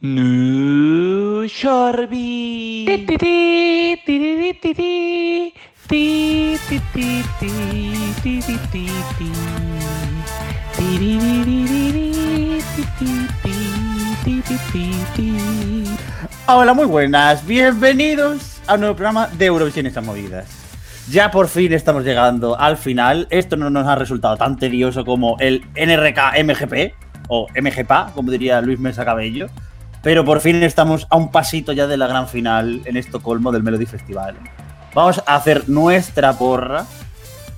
New Shorby. Hola, muy buenas. Bienvenidos a un nuevo programa de Eurovisión y estas movidas. Ya por fin estamos llegando al final. Esto no nos ha resultado tan tedioso como el NRK MGP o MGPA, como diría Luis Mesa Cabello pero por fin estamos a un pasito ya de la gran final en Estocolmo del Melody Festival. Vamos a hacer nuestra porra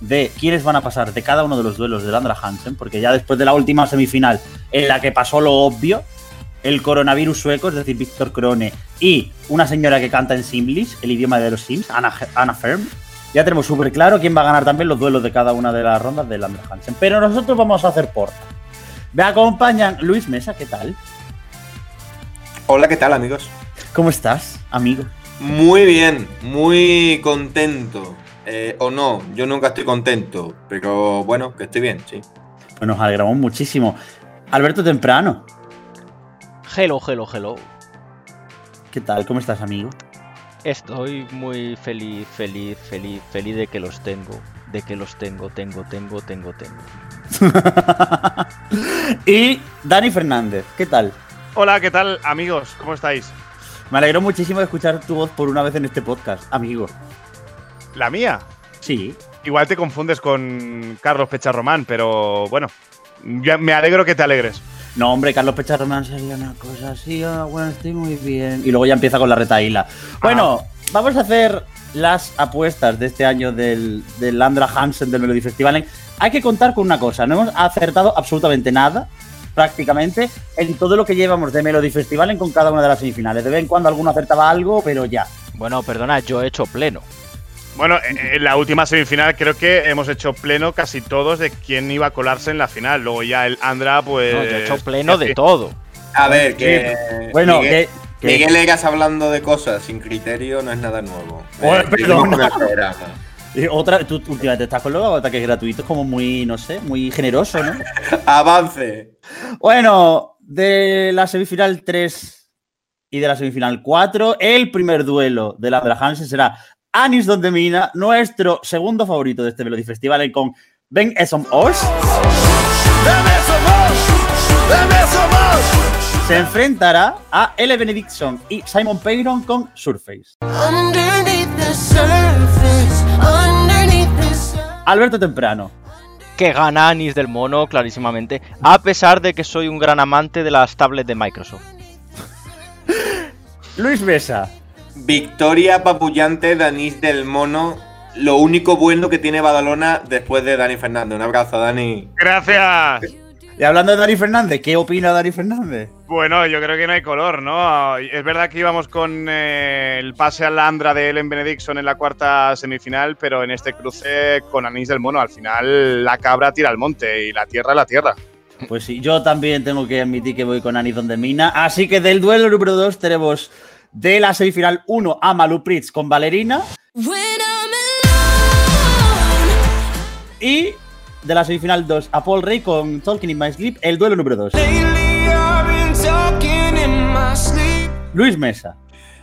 de quiénes van a pasar de cada uno de los duelos de Landra Hansen, porque ya después de la última semifinal en la que pasó lo obvio, el coronavirus sueco, es decir, Víctor Krone, y una señora que canta en Simlish, el idioma de los Sims, Anna, Anna Ferm, ya tenemos súper claro quién va a ganar también los duelos de cada una de las rondas de Landra Hansen. Pero nosotros vamos a hacer porra. Me acompañan Luis Mesa, ¿qué tal? Hola, ¿qué tal amigos? ¿Cómo estás, amigo? Muy bien, muy contento. Eh, o no, yo nunca estoy contento, pero bueno, que estoy bien, sí. Pues nos alegramos muchísimo. Alberto Temprano, Hello, hello, hello. ¿qué tal? ¿Cómo estás, amigo? Estoy muy feliz, feliz, feliz, feliz de que los tengo. De que los tengo, tengo, tengo, tengo, tengo. y Dani Fernández, ¿qué tal? Hola, ¿qué tal amigos? ¿Cómo estáis? Me alegro muchísimo de escuchar tu voz por una vez en este podcast, amigo. ¿La mía? Sí. Igual te confundes con Carlos Pecharromán, pero bueno, me alegro que te alegres. No, hombre, Carlos Pecharromán sería una cosa así, ah, bueno, estoy muy bien. Y luego ya empieza con la retaíla. Bueno, vamos a hacer las apuestas de este año del, del Landra Hansen del Melody Festival. Hay que contar con una cosa, no hemos acertado absolutamente nada, prácticamente, en todo lo que llevamos de Melody Festival con cada una de las semifinales. De vez en cuando alguno acertaba algo, pero ya. Bueno, perdona, yo he hecho pleno. Bueno, en en la última semifinal creo que hemos hecho pleno casi todos de quién iba a colarse en la final. Luego ya el Andra, pues. No, yo he hecho pleno de todo. A ver, que. Bueno, Miguel, que- Miguel Egas hablando de cosas sin criterio no es nada nuevo. Bueno, Eh, perdona. Y otra, tú últimamente estás con los ataques gratuitos como muy, no sé, muy generoso, ¿no? Avance. Bueno, de la semifinal 3 y de la semifinal 4, el primer duelo de la Hansen será Anis Don Demina, nuestro segundo favorito de este Melody Festival, con Ben Esom Osh. Se enfrentará a L. Benediction y Simon Payron con surface. Alberto Temprano. Que gana Anis del Mono, clarísimamente. A pesar de que soy un gran amante de las tablets de Microsoft. Luis Mesa. Victoria papullante de Anís del Mono. Lo único bueno que tiene Badalona después de Dani Fernández. Un abrazo, Dani. Gracias. Y hablando de Dani Fernández, ¿qué opina Dani Fernández? Bueno, yo creo que no hay color, ¿no? Es verdad que íbamos con eh, el pase a la Andra de Ellen Benediction en la cuarta semifinal, pero en este cruce con Anís del Mono, al final la cabra tira al monte y la tierra la tierra. Pues sí, yo también tengo que admitir que voy con Anis Don Demina. Así que del duelo número 2 tenemos de la semifinal 1 a Malu Pritz con Valerina y de la semifinal 2 a Paul Rey con Talking in My Sleep, el duelo número 2. Luis Mesa.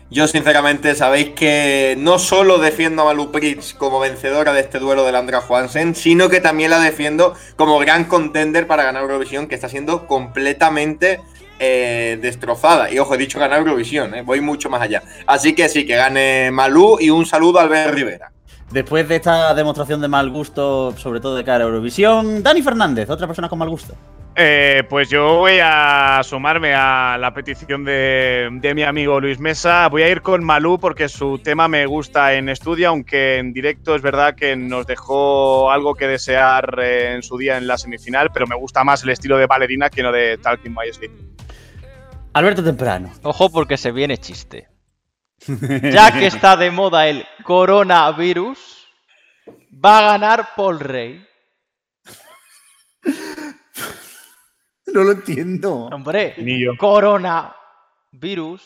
Yo, sinceramente, sabéis que no solo defiendo a Malu Pritz como vencedora de este duelo de Landra Johansen, sino que también la defiendo como gran contender para ganar Eurovisión, que está siendo completamente eh, destrozada. Y ojo, he dicho ganar Eurovisión, eh, voy mucho más allá. Así que sí, que gane Malú y un saludo a Albert Rivera. Después de esta demostración de mal gusto, sobre todo de cara a Eurovisión, Dani Fernández, otra persona con mal gusto. Eh, pues yo voy a sumarme a la petición de, de mi amigo Luis Mesa. Voy a ir con Malú porque su tema me gusta en estudio, aunque en directo es verdad que nos dejó algo que desear eh, en su día en la semifinal, pero me gusta más el estilo de Valerina que no de Talking My Sleep. Alberto Temprano. Ojo porque se viene chiste. Ya que está de moda el coronavirus, va a ganar Paul Rey. No lo entiendo. Hombre, Ni yo. coronavirus,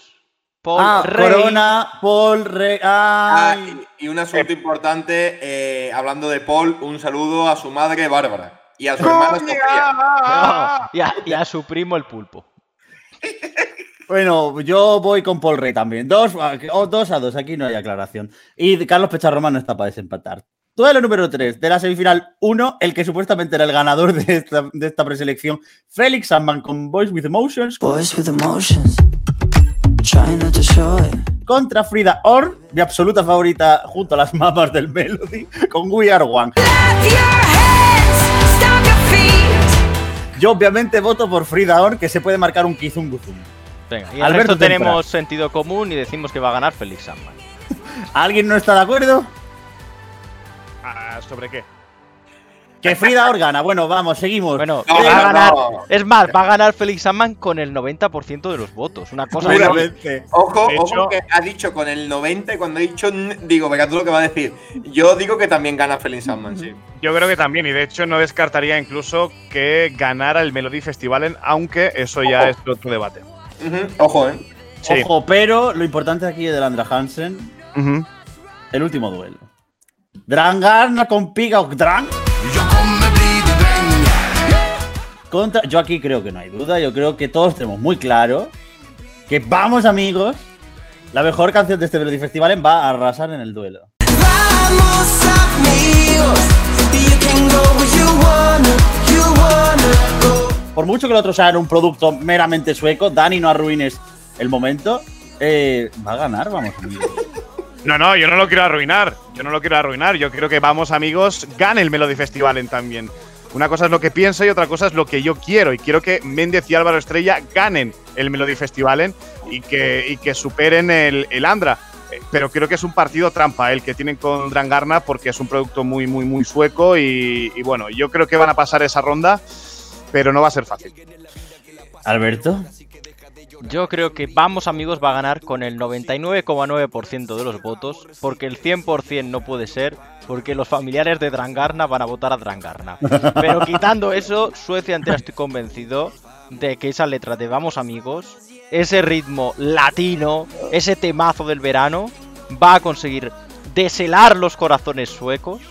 Paul ah, Rey. Corona, Paul Rey. Ah, y, y un asunto importante, eh, hablando de Paul, un saludo a su madre Bárbara y a su hermana Sofía. No, y, a, y a su primo el pulpo. Bueno, yo voy con Paul Rey también. Dos, a- oh, dos a dos, aquí no hay aclaración. Y Carlos Pecharroman no está para desempatar. Duelo número 3 de la semifinal 1, el que supuestamente era el ganador de esta, de esta preselección, Félix Sandman con Boys with Emotions Boys with emotions, trying not to show it. contra Frida Orr, mi absoluta favorita junto a las mamas del Melody, con We Are One. Yo obviamente voto por Frida Orr, que se puede marcar un Kizunguzum. Venga, y resto tenemos sentido común y decimos que va a ganar Félix Sandman. ¿Alguien no está de acuerdo? Ah, ¿Sobre qué? Que Frida Orr gana. Bueno, vamos, seguimos. Bueno, No, va a ganar. no. Es más, va a ganar Félix Sandman con el 90% de los votos. Una cosa. Ojo, ojo que ha dicho con el 90 y cuando ha dicho, digo, venga, tú lo que va a decir. Yo digo que también gana Felix Sandman, sí. Yo creo que también, y de hecho no descartaría incluso que ganara el Melody Festivalen, aunque eso ya Ojo. es otro debate. Ojo, eh. Sí. Ojo, pero lo importante aquí de Landra Hansen, el último duelo. Drangarna con Piga Dran. Contra, yo aquí creo que no hay duda, yo creo que todos tenemos muy claro que vamos amigos, la mejor canción de este Melody Festival va a arrasar en el duelo. Vamos amigos, you can go where you wanna, you wanna go. Por mucho que el otro sea un producto meramente sueco, Dani, no arruines el momento, eh, va a ganar, vamos amigos. No, no, yo no lo quiero arruinar. Yo no lo quiero arruinar. Yo creo que Vamos Amigos gane el Melody Festivalen también. Una cosa es lo que pienso y otra cosa es lo que yo quiero. Y quiero que Méndez y Álvaro Estrella ganen el Melody Festivalen y que, y que superen el, el Andra. Pero creo que es un partido trampa el que tienen con Drangarna porque es un producto muy, muy, muy sueco. Y bueno, yo creo que van a pasar esa ronda, pero no va a ser fácil. Alberto, Yo creo que Vamos Amigos va a ganar con el 99,9% de los votos, porque el 100% no puede ser, porque los familiares de Drangarna van a votar a Drangarna. Pero quitando eso, Suecia entera estoy convencido de que esa letra de Vamos Amigos, ese ritmo latino, ese temazo del verano, va a conseguir deshelar los corazones suecos,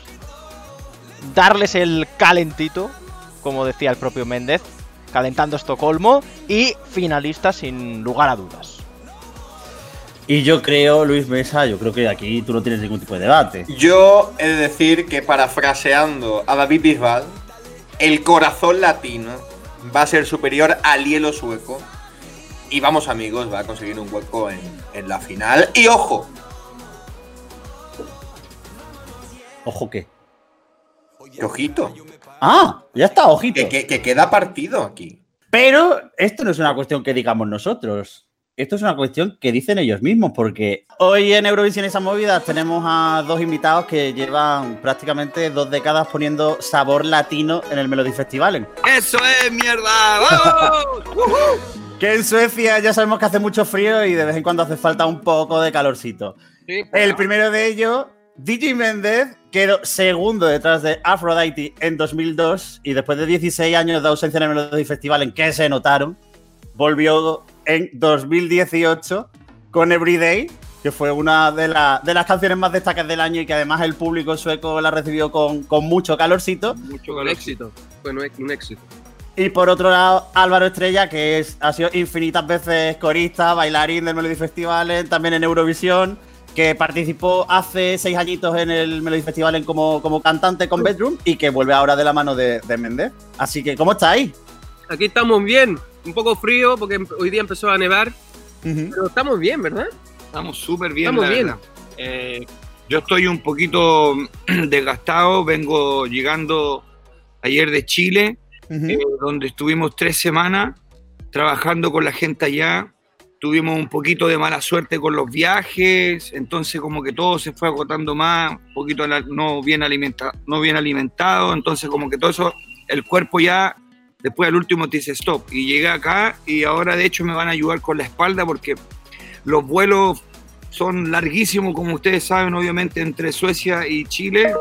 darles el calentito, como decía el propio Méndez, calentando Estocolmo y finalista sin lugar a dudas. y yo creo, Luis Mesa, yo creo que aquí tú no tienes ningún tipo de debate. Yo he de decir que parafraseando a David Bisbal, el corazón latino va a ser superior al hielo sueco. Y vamos amigos, va a conseguir un hueco en, en la final. Y ojo, Ojo que. Que ojito, Ah, ya está, ojito. que, que- que queda partido aquí. Pero esto no es una cuestión que digamos nosotros. Esto es una cuestión que dicen ellos mismos, porque hoy en Eurovisión esas movidas tenemos a dos invitados que llevan prácticamente dos décadas poniendo sabor latino en el Melody Festival. ¡Eso es mierda! ¡Vamos! Que en Suecia ya sabemos que hace mucho frío y de vez en cuando hace falta un poco de calorcito. Sí, El primero de ellos, DJ Méndez, quedó segundo detrás de Aphrodite en 2002 y después de 16 años de ausencia en el Melody Festival en que se notaron, volvió en 2018 con Everyday, que fue una de, la- de las canciones más destacadas del año y que además el público sueco la recibió con, con mucho calorcito. Mucho un éxito. Bueno, un éxito. Y por otro lado, Álvaro Estrella, que es, ha sido infinitas veces corista, bailarín del Melody Festival, también en Eurovisión, que participó hace seis añitos en el Melody Festival como, como cantante con Bedroom y que vuelve ahora de la mano de, de Méndez. Así que, ¿cómo estáis? Aquí estamos bien. Un poco frío porque hoy día empezó a nevar. Pero estamos bien, ¿verdad? Estamos súper bien, Estamos la bien. Eh, yo estoy un poquito desgastado, vengo llegando ayer de Chile, eh, donde estuvimos tres semanas trabajando con la gente allá. Tuvimos un poquito de mala suerte con los viajes, entonces como que todo se fue agotando más, un poquito no bien, alimenta, no bien alimentado, entonces como que todo eso, el cuerpo ya, después al último te dice stop. Y llegué acá y ahora de hecho me van a ayudar con la espalda porque los vuelos son larguísimos, como ustedes saben, obviamente, entre Suecia y Chile.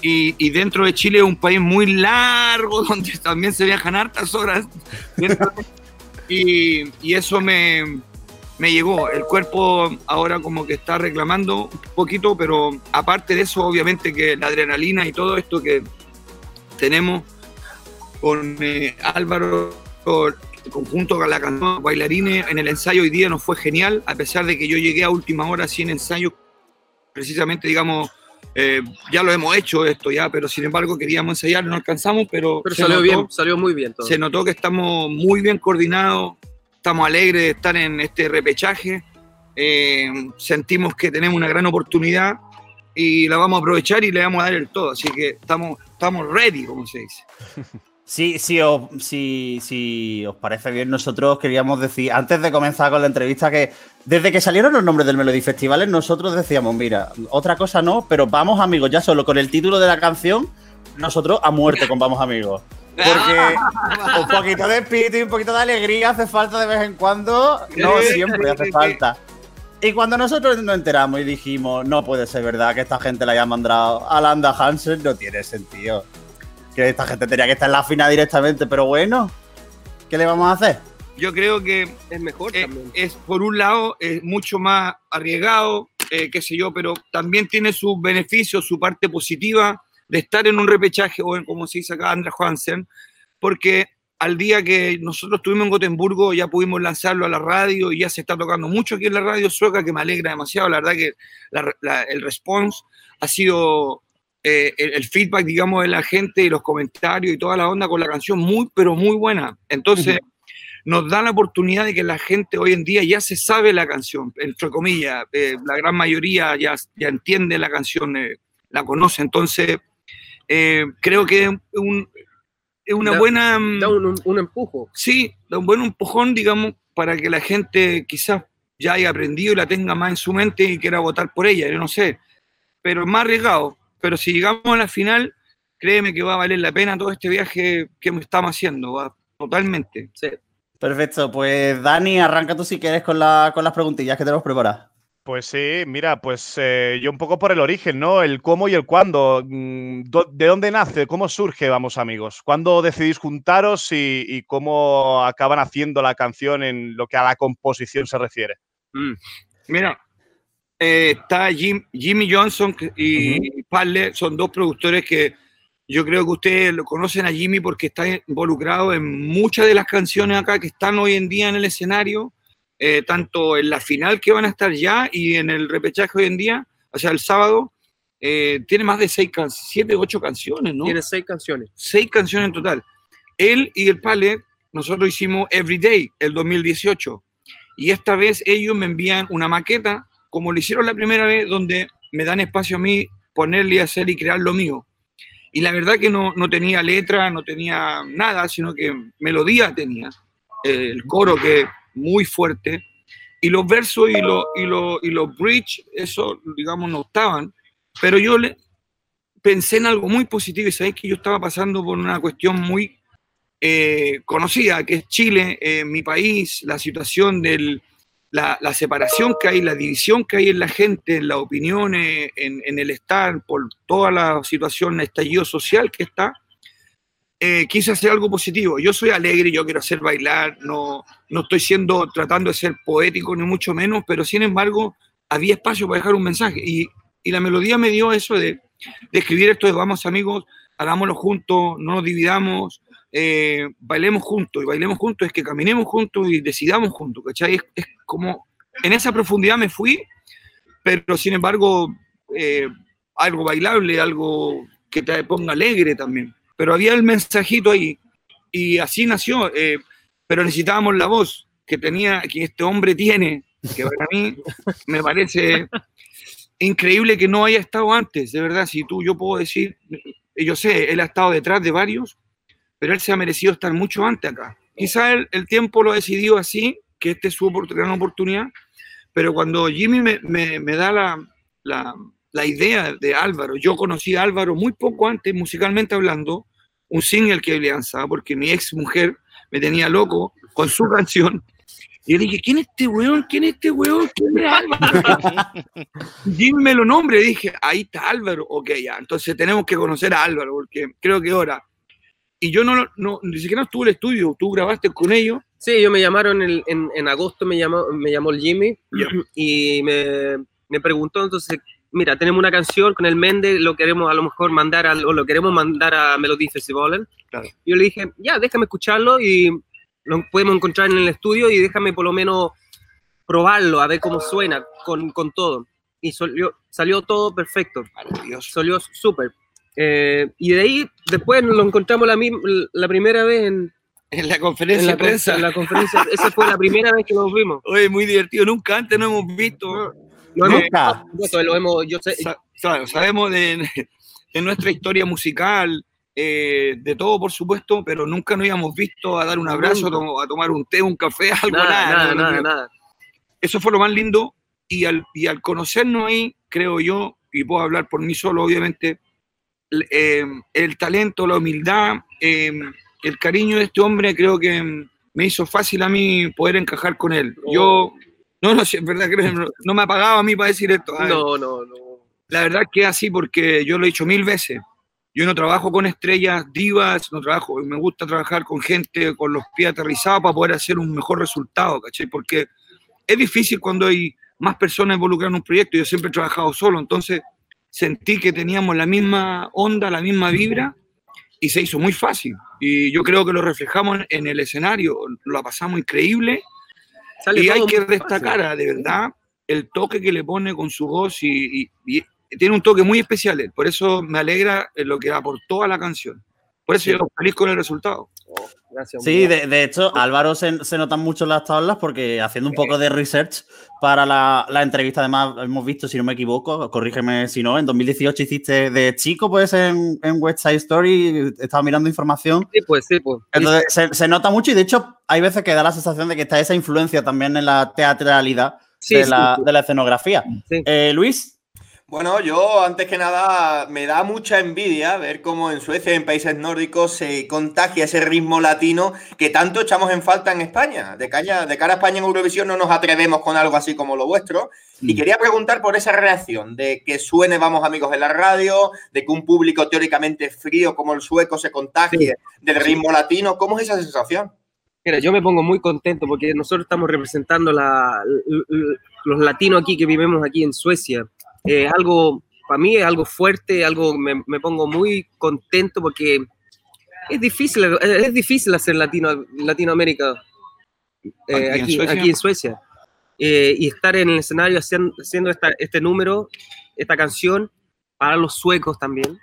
Y dentro de Chile es un país muy largo, donde también se viajan hartas horas. Y, eso me, me llegó. El cuerpo ahora como que está reclamando un poquito, pero aparte de eso, obviamente que la adrenalina y todo esto que tenemos con eh, Álvaro conjunto con la canción Bailarines en el ensayo hoy día nos fue genial, a pesar de que yo llegué a última hora sin ensayo, precisamente, digamos, eh, ya lo hemos hecho esto ya, pero sin embargo queríamos ensayar, no alcanzamos, pero, Pero salió notó- bien, salió muy bien todo. se notó que estamos muy bien coordinados, estamos alegres de estar en este repechaje, eh, sentimos que tenemos una gran oportunidad y la vamos a aprovechar y le vamos a dar el todo, así que estamos, estamos ready, como se dice. Sí, sí, os, si, si os parece bien, nosotros queríamos decir, antes de comenzar con la entrevista, que desde que salieron los nombres del Melody Festivales, nosotros decíamos, mira, otra cosa no, pero vamos amigos, ya solo con el título de la canción, nosotros a muerte con Vamos amigos. Porque un poquito de espíritu y un poquito de alegría hace falta de vez en cuando, no Sí, siempre sí, hace sí. falta. Y cuando nosotros nos enteramos y dijimos, no puede ser verdad que esta gente la haya mandado a Landa Hansen, no tiene sentido. Que esta gente tenía que estar en la final directamente, pero bueno, ¿qué le vamos a hacer? Yo creo que Es mejor eh, también. es por un lado es mucho más arriesgado, eh, qué sé yo, pero también tiene sus beneficios, su parte positiva de estar en un repechaje o en, como se dice acá, Andra Hansen, porque al día que nosotros estuvimos en Gotemburgo ya pudimos lanzarlo a la radio y ya se está tocando mucho aquí en la radio sueca, que me alegra demasiado, la verdad que la- la- el response ha sido eh, el, el feedback, digamos, de la gente y los comentarios y toda la onda con la canción muy, pero muy buena. Entonces, nos da la oportunidad de que la gente hoy en día ya se sabe la canción, entre comillas, eh, la gran mayoría ya, ya entiende la canción, eh, la conoce, entonces eh, creo que es un- es una Da- buena... Da un, un- un empujo. Sí, da un buen empujón, digamos, para que la gente quizás ya haya aprendido y la tenga más en su mente y quiera votar por ella, yo no sé, pero es más arriesgado. Pero si llegamos a la final, créeme que va a valer la pena todo este viaje que estamos haciendo, va, totalmente. Sí. Perfecto, pues Dani, arranca tú si quieres con, la- con las preguntillas que tenemos preparadas. Pues sí, mira, pues eh, yo un poco por el origen, ¿no? El cómo y el cuándo. Mm, ¿De dónde nace? ¿Cómo surge, vamos amigos? ¿Cuándo decidís juntaros y, y cómo acaban haciendo la canción en lo que a la composición se refiere? Mira, eh, está Jim- Jimmy Johnson y Parle, son dos productores que yo creo que ustedes lo conocen a Jimmy porque está involucrado en muchas de las canciones acá que están hoy en día en el escenario, eh, tanto en la final que van a estar ya y en el repechaje hoy en día, o sea, el sábado. eh, tiene más de seis, can- siete, ocho canciones, ¿no? Tiene seis canciones. seis canciones en total. Él y el Pale, nosotros hicimos Everyday, el 2018. Y esta vez ellos me envían una maqueta, como lo hicieron la primera vez, donde me dan espacio a mí ponerle y hacer y crear lo mío. Y la verdad que no, no tenía letra, no tenía nada, sino que melodía tenía. Eh, El coro que muy fuerte. Y los versos y, los y, los y los bridge, eso, digamos, no estaban. Pero yo le, pensé en algo muy positivo y sabéis que yo estaba pasando por una cuestión muy eh, conocida, que es Chile, eh, mi país, la situación de la, separación que hay, la división que hay en la gente, en las opiniones, en, en el estar, por toda la situación, el estallido social que está. eh, quise hacer algo positivo. Yo soy alegre, yo quiero hacer bailar, no, no estoy siendo, tratando de ser poético ni mucho menos, pero sin embargo había espacio para dejar un mensaje. Y, y la melodía me dio eso de, de escribir esto de vamos amigos, hagámoslo juntos, no nos dividamos, eh, bailemos juntos. Y bailemos juntos es que caminemos juntos y decidamos juntos, ¿cachai? Es, es como, en esa profundidad me fui, pero sin embargo, eh, algo bailable, algo que te ponga alegre también. Pero había el mensajito ahí y así nació, eh, pero necesitábamos la voz que tenía, que este hombre tiene, que para mí me parece increíble que no haya estado antes, de verdad, si tú, yo puedo decir, yo sé, él ha estado detrás de varios, pero él se ha merecido estar mucho antes acá. Quizá el, el tiempo lo ha decidido así, que esta es su gran oportunidad, pero cuando Jimmy me, me- me da la, la- la idea de Álvaro, yo conocí a Álvaro muy poco antes, musicalmente hablando, un single que le lanzaba, porque mi ex mujer me tenía loco con su canción. Y yo dije, ¿quién es este weón? ¿Quién es este weón? ¿Quién es Álvaro? Jimmy me lo nombre, dije, ahí está Álvaro, ok, ya, entonces tenemos que conocer a Álvaro, porque creo que ahora. Y yo no, no ni siquiera estuve en el estudio, tú grabaste con ellos, Sí, ellos me llamaron el- en, en agosto, me llamó, me llamó el Jimmy Ya. y me, me preguntó, entonces, mira, tenemos una canción con el Mende, lo queremos a lo mejor mandar al- o lo queremos mandar a Melody Festival. Claro. Yo le dije, ya, déjame escucharlo y lo podemos encontrar en el estudio y déjame por lo menos probarlo, a ver cómo suena con, con todo. Y salió, salió todo perfecto. Salió súper. Eh, y de ahí, después lo encontramos la, la primera vez en, En la en conferencia la, de con- prensa. en la conferencia. Esa fue la primera vez que nos vimos. Oye, muy divertido. Nunca antes no hemos visto. Lo hemos, Nunca. lo hemos- yo sé- Sa- claro, sabemos de, de nuestra historia musical, eh, de todo, por supuesto, pero nunca nos habíamos visto a dar un abrazo, a to- a tomar un té, un café, algo, nada, nada. nada, no, no, nada, no. nada. Eso fue lo más lindo. Y al, y al conocernos ahí, creo yo, y puedo hablar por mí solo, obviamente, eh, el talento, la humildad, eh, el cariño de este hombre, creo que me hizo fácil a mí poder encajar con él. Yo, no, no, es verdad, creo, no, no me ha pagado a mí para decir esto. Ay, No, no, no. la verdad que es así porque yo lo he dicho mil veces. Yo no trabajo con estrellas divas, no trabajo, me gusta trabajar con gente con los pies aterrizados para poder hacer un mejor resultado, ¿cachai? Porque es difícil cuando hay más personas involucradas en un proyecto. Yo siempre he trabajado solo, entonces sentí que teníamos la misma onda, la misma vibra y se hizo muy fácil. Y yo creo que lo reflejamos en el escenario, lo pasamos increíble Sale y hay que muy fácil. destacar, ah, de verdad, el toque que le pone con su voz y, y- y tiene un toque muy especial. él. Por eso me alegra en lo que aportó a la canción. Por eso yo feliz con el resultado. Gracias. Sí, de, de hecho, Álvaro se, se notan mucho las tablas porque haciendo un poco de research para la, la entrevista, además, hemos visto, si no me equivoco, corrígeme si no, en 2018 hiciste de chico, pues en, en West Side Story, estaba mirando información. Sí, pues, sí, pues. Entonces, se, se nota mucho y de hecho, hay veces que da la sensación de que está esa influencia también en la teatralidad Sí, de, sí, la, sí. de la escenografía. Eh, Luis, Bueno, yo antes que nada me da mucha envidia ver cómo en Suecia y en países nórdicos se contagia ese ritmo latino que tanto echamos en falta en España. De, caña- de cara a España en Eurovisión no nos atrevemos con algo así como lo vuestro. Y Mm. quería preguntar por esa reacción de que suene Vamos Amigos en la radio, de que un público teóricamente frío como el sueco se contagie del ritmo latino. ¿Cómo es esa sensación? Mira, yo me pongo muy contento porque nosotros estamos representando la, los latinos aquí que vivimos aquí en Suecia. Es algo, para mí es algo fuerte, algo me, me pongo muy contento porque es difícil, es difícil hacer latino, Latinoamérica eh, Aquí en aquí, Suecia. aquí en Suecia. Eh, y estar en el escenario haciendo, haciendo esta- este número, esta canción, para los suecos también,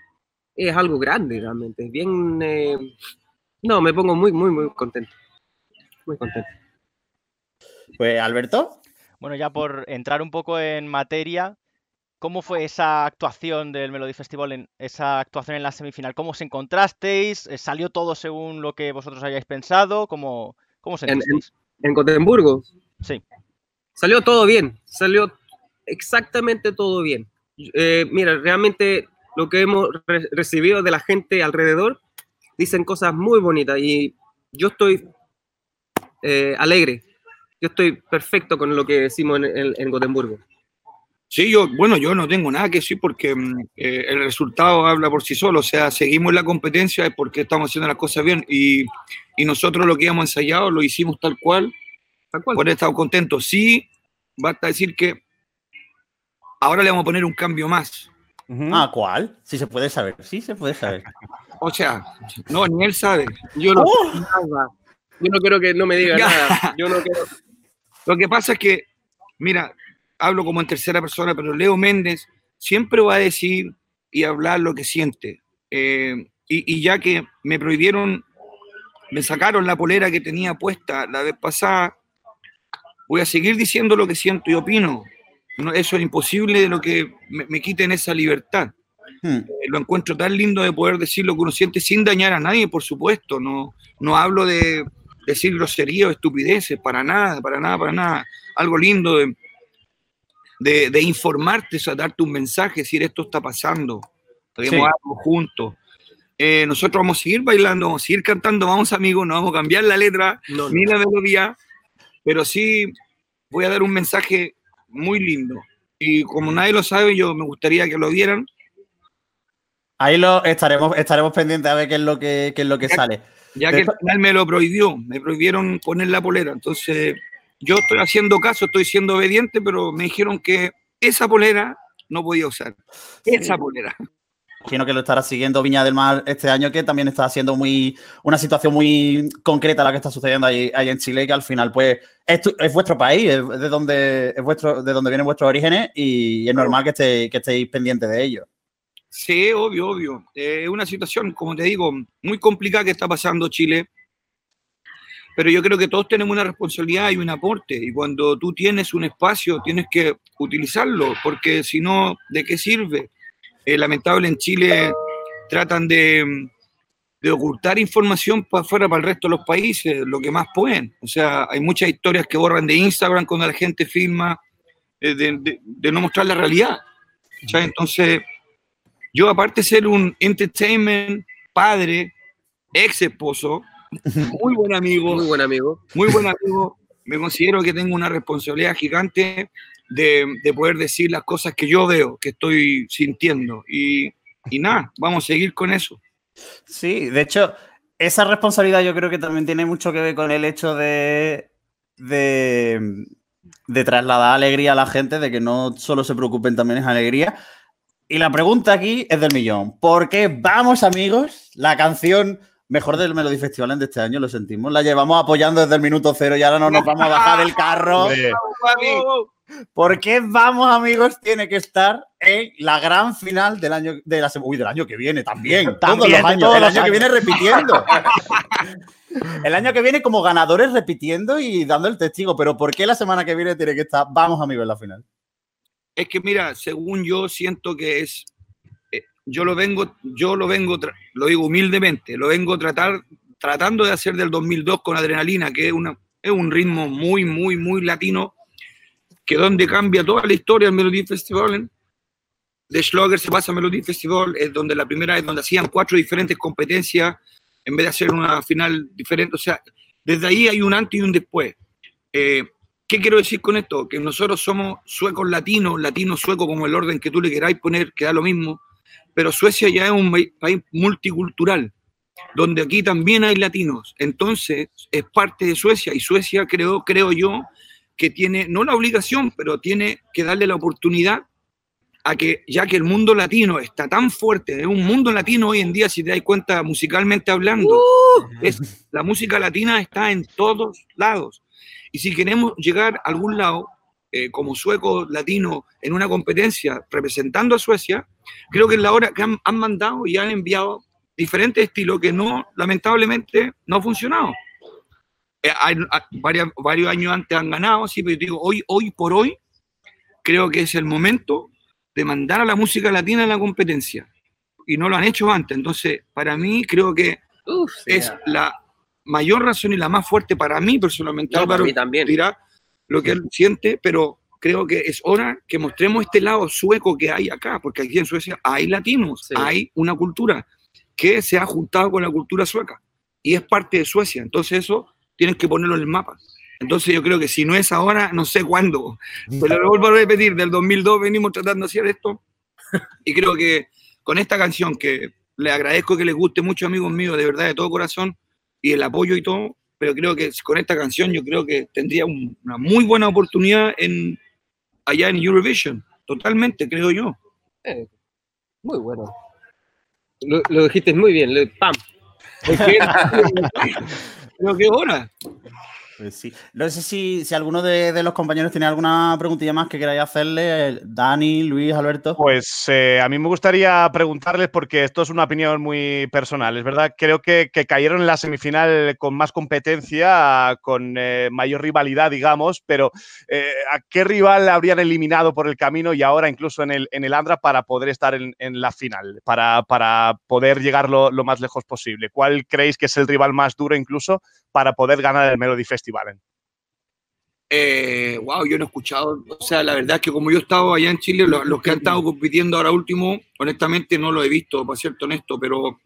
es algo grande realmente. Es bien... eh, no, me pongo muy, muy, muy contento. Muy contento. pues Alberto. Bueno, ya por entrar un poco en materia, ¿cómo fue esa actuación del Melody Festival, en esa actuación en la semifinal? ¿Cómo os encontrasteis? Eh, ¿Salió todo según lo que vosotros hayáis pensado? ¿Cómo, cómo En- en-? En Gotemburgo Sí. salió todo bien, salió exactamente todo bien. Eh, mira, realmente lo que hemos re- recibido de la gente alrededor dicen cosas muy bonitas y yo estoy eh, alegre. Yo estoy perfecto con lo que decimos en, en- en Gotemburgo. Sí, yo, bueno, yo no tengo nada que decir porque mm, eh, el resultado habla por sí solo. O sea, seguimos la competencia es porque estamos haciendo las cosas bien y, y nosotros lo que habíamos ensayado lo hicimos tal cual. Tal cual. Por eso estamos contentos. Sí, basta decir que ahora le vamos a poner un cambio más. Ah, ¿cuál? Sí se puede saber, sí se puede saber. O sea, no, ni él sabe. Yo no sé nada. Yo no quiero que no me diga nada. Yo no quiero. Lo que pasa es que, mira, hablo como en tercera persona, pero Leo Méndez siempre va a decir y hablar lo que siente. Eh, y, y ya que me prohibieron, me sacaron la polera que tenía puesta la vez pasada, voy a seguir diciendo lo que siento y opino. No, eso es imposible de lo que me, me quiten esa libertad. Hmm. Eh, lo encuentro tan lindo de poder decir lo que uno siente sin dañar a nadie, por supuesto. No, no hablo de decir groserías o estupideces, para nada, para nada, para nada. Algo lindo de, de, de informarte, o sea, darte un mensaje, decir esto está pasando, tenemos Sí. algo juntos. Eh, nosotros vamos a seguir bailando, vamos a seguir cantando, vamos amigos, no vamos a cambiar la letra No, no. ni la melodía, pero sí voy a dar un mensaje muy lindo. Y como nadie lo sabe, yo me gustaría que lo vieran. Ahí lo estaremos, estaremos pendientes a ver qué es lo que, qué es lo que sale. ya que al final me lo prohibió, me prohibieron poner la polera. Entonces, yo estoy haciendo caso, estoy siendo obediente, pero me dijeron que esa polera no podía usar. Esa polera. imagino que lo estará siguiendo Viña del Mar este año, que también está siendo muy una situación muy concreta la que está sucediendo ahí, ahí en Chile, que al final, pues, es, tu- es vuestro país, es de donde, es vuestro, de donde vienen vuestros orígenes y es normal que, estéis- que estéis pendientes de ello. Sí, obvio, obvio. Eh, Es una situación, como te digo, muy complicada que está pasando Chile. Pero yo creo que todos tenemos una responsabilidad y un aporte. Y cuando tú tienes un espacio, tienes que utilizarlo, porque si no, ¿de qué sirve? Eh, lamentable en Chile tratan de, de ocultar información para afuera, para el resto de los países, lo que más pueden. O sea, hay muchas historias que borran de Instagram cuando la gente filma, eh, de, de- de no mostrar la realidad. Entonces, yo aparte de ser un entertainment, padre, ex esposo, muy buen amigo, Muy buen amigo. muy buen amigo, me considero que tengo una responsabilidad gigante de, de poder decir las cosas que yo veo, que estoy sintiendo. Y, y nada, vamos a seguir con eso. Sí, de hecho, esa responsabilidad yo creo que también tiene mucho que ver con el hecho de, de, de trasladar alegría a la gente, de que no solo se preocupen, también es alegría. Y la pregunta aquí es del millón. ¿Por qué vamos, amigos? La canción mejor del Melody Festival de este año, lo sentimos. La llevamos apoyando desde el minuto cero y ahora no nos vamos a bajar del carro. Hombre, ¿Por qué vamos, amigos? Tiene que estar en la gran final del año, de la, uy, del año que viene también. todos También, los de años. todos el los año que viene repitiendo. el año que viene como ganadores repitiendo y dando el testigo. Pero ¿por qué la semana que viene tiene que estar vamos, amigos, en la final? Es que mira, según yo siento que es, yo lo vengo, yo lo vengo, lo digo humildemente, lo vengo tratar, tratando de hacer del 2002 con Adrenalina, que es, una, es un ritmo muy, muy, muy latino, que donde cambia toda la historia del Melody Festival. De Schlager se pasa a Melody Festival, es donde la primera es donde hacían cuatro diferentes competencias en vez de hacer una final diferente. O sea, desde ahí hay un antes y un después. Eh, ¿Qué quiero decir con esto? Que nosotros somos suecos latinos, latinos suecos como el orden que tú le queráis poner, que da lo mismo, pero Suecia ya es un país multicultural, donde aquí también hay latinos. Entonces, es parte de Suecia y Suecia creo, creo yo que tiene, no la obligación, pero tiene que darle la oportunidad a que, ya que el mundo latino está tan fuerte, es un mundo latino hoy en día, si te das cuenta, musicalmente hablando, es, la música latina está en todos lados. Y si queremos llegar a algún lado, eh, como sueco latino, en una competencia representando a Suecia, creo que es la hora que han, han mandado y han enviado diferentes estilos que no, lamentablemente, no han funcionado. Eh, hay- hay- varias- varios años antes han ganado, sí, pero yo digo, hoy, hoy por hoy, creo que es el momento de mandar a la música latina a la competencia. Y no lo han hecho antes. Entonces, para mí, creo que Uf, es la mayor razón y la más fuerte para mí personalmente. No, para Álvaro mí también. dirá lo que él siente, pero creo que es hora que mostremos este lado sueco que hay acá, porque aquí en Suecia hay latinos, Sí. hay una cultura que se ha juntado con la cultura sueca y es parte de Suecia. Entonces eso tienes que ponerlo en el mapa. Entonces yo creo que si no es ahora, no sé cuándo. Pero lo vuelvo a repetir, del 2002 venimos tratando de hacer esto y creo que con esta canción que le agradezco que les guste mucho amigos míos, de verdad, de todo corazón, y el apoyo y todo, pero creo que con esta canción yo creo que tendría un- una muy buena oportunidad en, allá en Eurovision, totalmente, creo yo. Eh, muy bueno. Lo, lo dijiste muy bien. lo- ¡Pam! Creo que es hora. Pues. No sé si, si alguno de, los compañeros tiene alguna preguntilla más que queráis hacerle. Dani, Luis, Alberto. Pues eh, a mí me gustaría preguntarles, porque esto es una opinión muy personal, es verdad, creo que, que cayeron en la semifinal con más competencia, con eh, mayor rivalidad, digamos, pero eh, ¿a qué rival habrían eliminado por el camino y ahora incluso en el, en el Andra para poder estar en, en la final, para, para poder llegar lo más lejos posible? ¿Cuál creéis que es el rival más duro incluso para poder ganar el Melody Festival? Eh, wow, yo no he escuchado, o sea, la verdad es que como yo he estado allá en Chile, los, los que han estado compitiendo ahora último, honestamente no lo he visto, para serte honesto, pero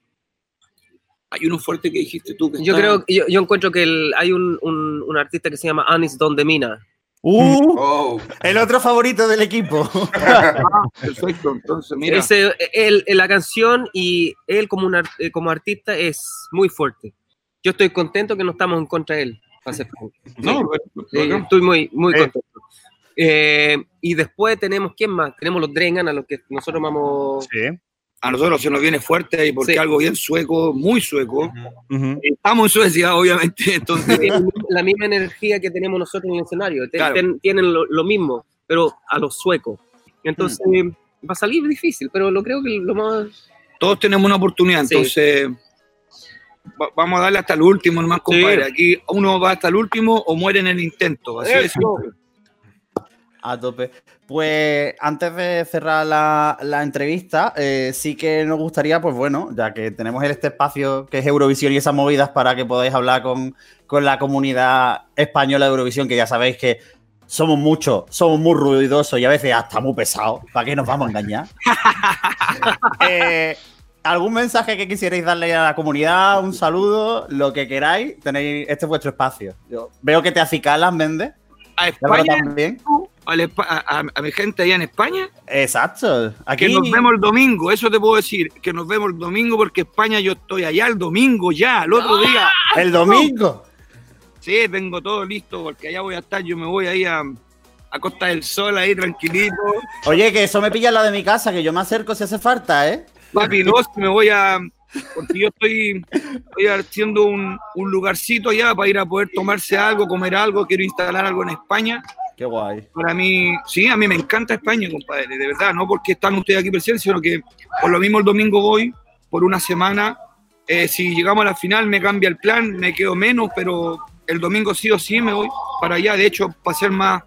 hay uno fuerte que dijiste tú que Yo está- creo, yo, yo encuentro que el- hay un, un- un artista que se llama Anis Don Demina. Uh, Oh, el otro favorito del equipo. Ah, perfecto, entonces mira. Ese, él, él- la canción y él como, eh, como artista es muy fuerte. Yo estoy contento que no estamos en contra de él. para ser franco. No, Sí, estoy muy, muy Eh. contento. Eh, y después tenemos, ¿quién más? Tenemos los Drengan, a los que nosotros vamos Sí. a nosotros se nos viene fuerte ahí porque Sí. algo bien sueco, muy sueco. Ujú. Estamos en Suecia, obviamente, entonces la misma energía que tenemos nosotros en el escenario. Claro. ten- tienen lo, lo mismo, pero a los suecos. Entonces, va a salir difícil, pero lo creo que lo más. todos tenemos una oportunidad, Sí. Va- vamos a darle hasta el último nomás, compadre. Sí. Aquí uno va hasta el último o muere en el intento. Así simple. A tope. Pues antes de cerrar la, la entrevista, eh, sí que nos gustaría, pues bueno, ya que tenemos este espacio que es Eurovisión y esas movidas para que podáis hablar con, con la comunidad española de Eurovisión, que ya sabéis que somos muchos, somos muy ruidosos y a veces hasta muy pesados. ¿Para qué nos vamos a engañar? Eh, ¿Algún mensaje que quisierais darle a la comunidad? Un saludo, lo que queráis. Tenéis, este es vuestro espacio. Yo veo que te acicalas, Méndez. A España, también. a, a- a mi gente allá en España, Exacto. Aquí que nos vemos el domingo, eso te puedo decir, que nos vemos el domingo porque España yo estoy allá el domingo ya, el otro día. el domingo. Sí, tengo todo listo porque allá voy a estar, yo me voy ahí a, a Costa del Sol, ahí tranquilito. Oye, que eso me pilla la de mi casa, que yo me acerco si hace falta, ¿eh? Papi, no, si me voy a. Porque yo estoy, estoy haciendo un, un lugarcito allá para ir a poder tomarse algo, comer algo, quiero instalar algo en España. Qué guay. Para mí, sí, a mí me encanta España, compadre, de verdad, no porque están ustedes aquí presentes, sino que por lo mismo el domingo voy por una semana. Eh, si llegamos a la final me cambia el plan, me quedo menos, pero el domingo sí o sí me voy para allá. De hecho, para ser más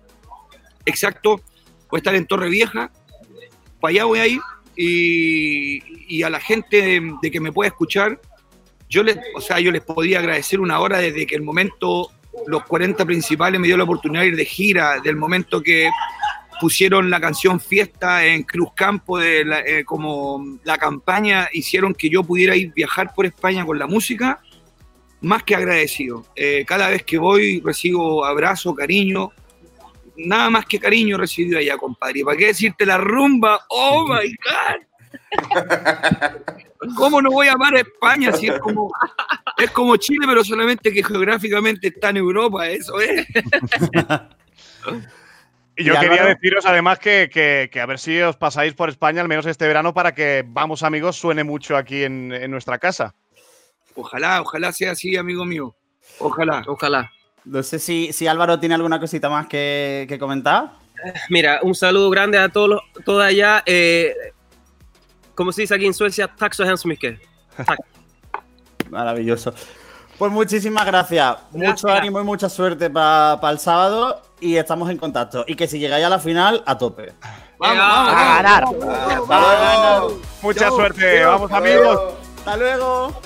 exacto, voy a estar en Torre Vieja, para allá voy a ir y, a la gente de, que me pueda escuchar, yo les, o sea, yo les podía agradecer una hora desde que el momento los 40 principales me dio la oportunidad de ir de gira, del momento que pusieron la canción Fiesta en Cruz Campo, de la- eh, como la campaña, hicieron que yo pudiera ir viajar por España con la música, más que agradecido. Eh, cada vez que voy recibo abrazo, cariño, nada más que cariño recibido allá, compadre. ¿Y ¿Para qué decirte la rumba? ¡Oh, my God! ¿Cómo no voy a amar a España si es como, es como Chile, pero solamente que geográficamente está en Europa? Eso es. Y yo quería deciros además que, que- que a ver si os pasáis por España al menos este verano para que Vamos Amigos suene mucho aquí en, en nuestra casa. Ojalá, ojalá sea así, amigo mío. Ojalá. Ojalá. No sé si, si Álvaro tiene alguna cosita más que, que comentar. Mira, un saludo grande a todos los, todos allá. Eh, como se dice aquí en Suecia, tack så hemskt mycket. Maravilloso. Pues muchísimas gracias. Mucho ánimo y mucha suerte para el sábado. Y estamos en contacto. Y que si llegáis a la final, a tope. Vamos, vamos, a ganar. Mucha suerte, vamos amigos. Hasta luego.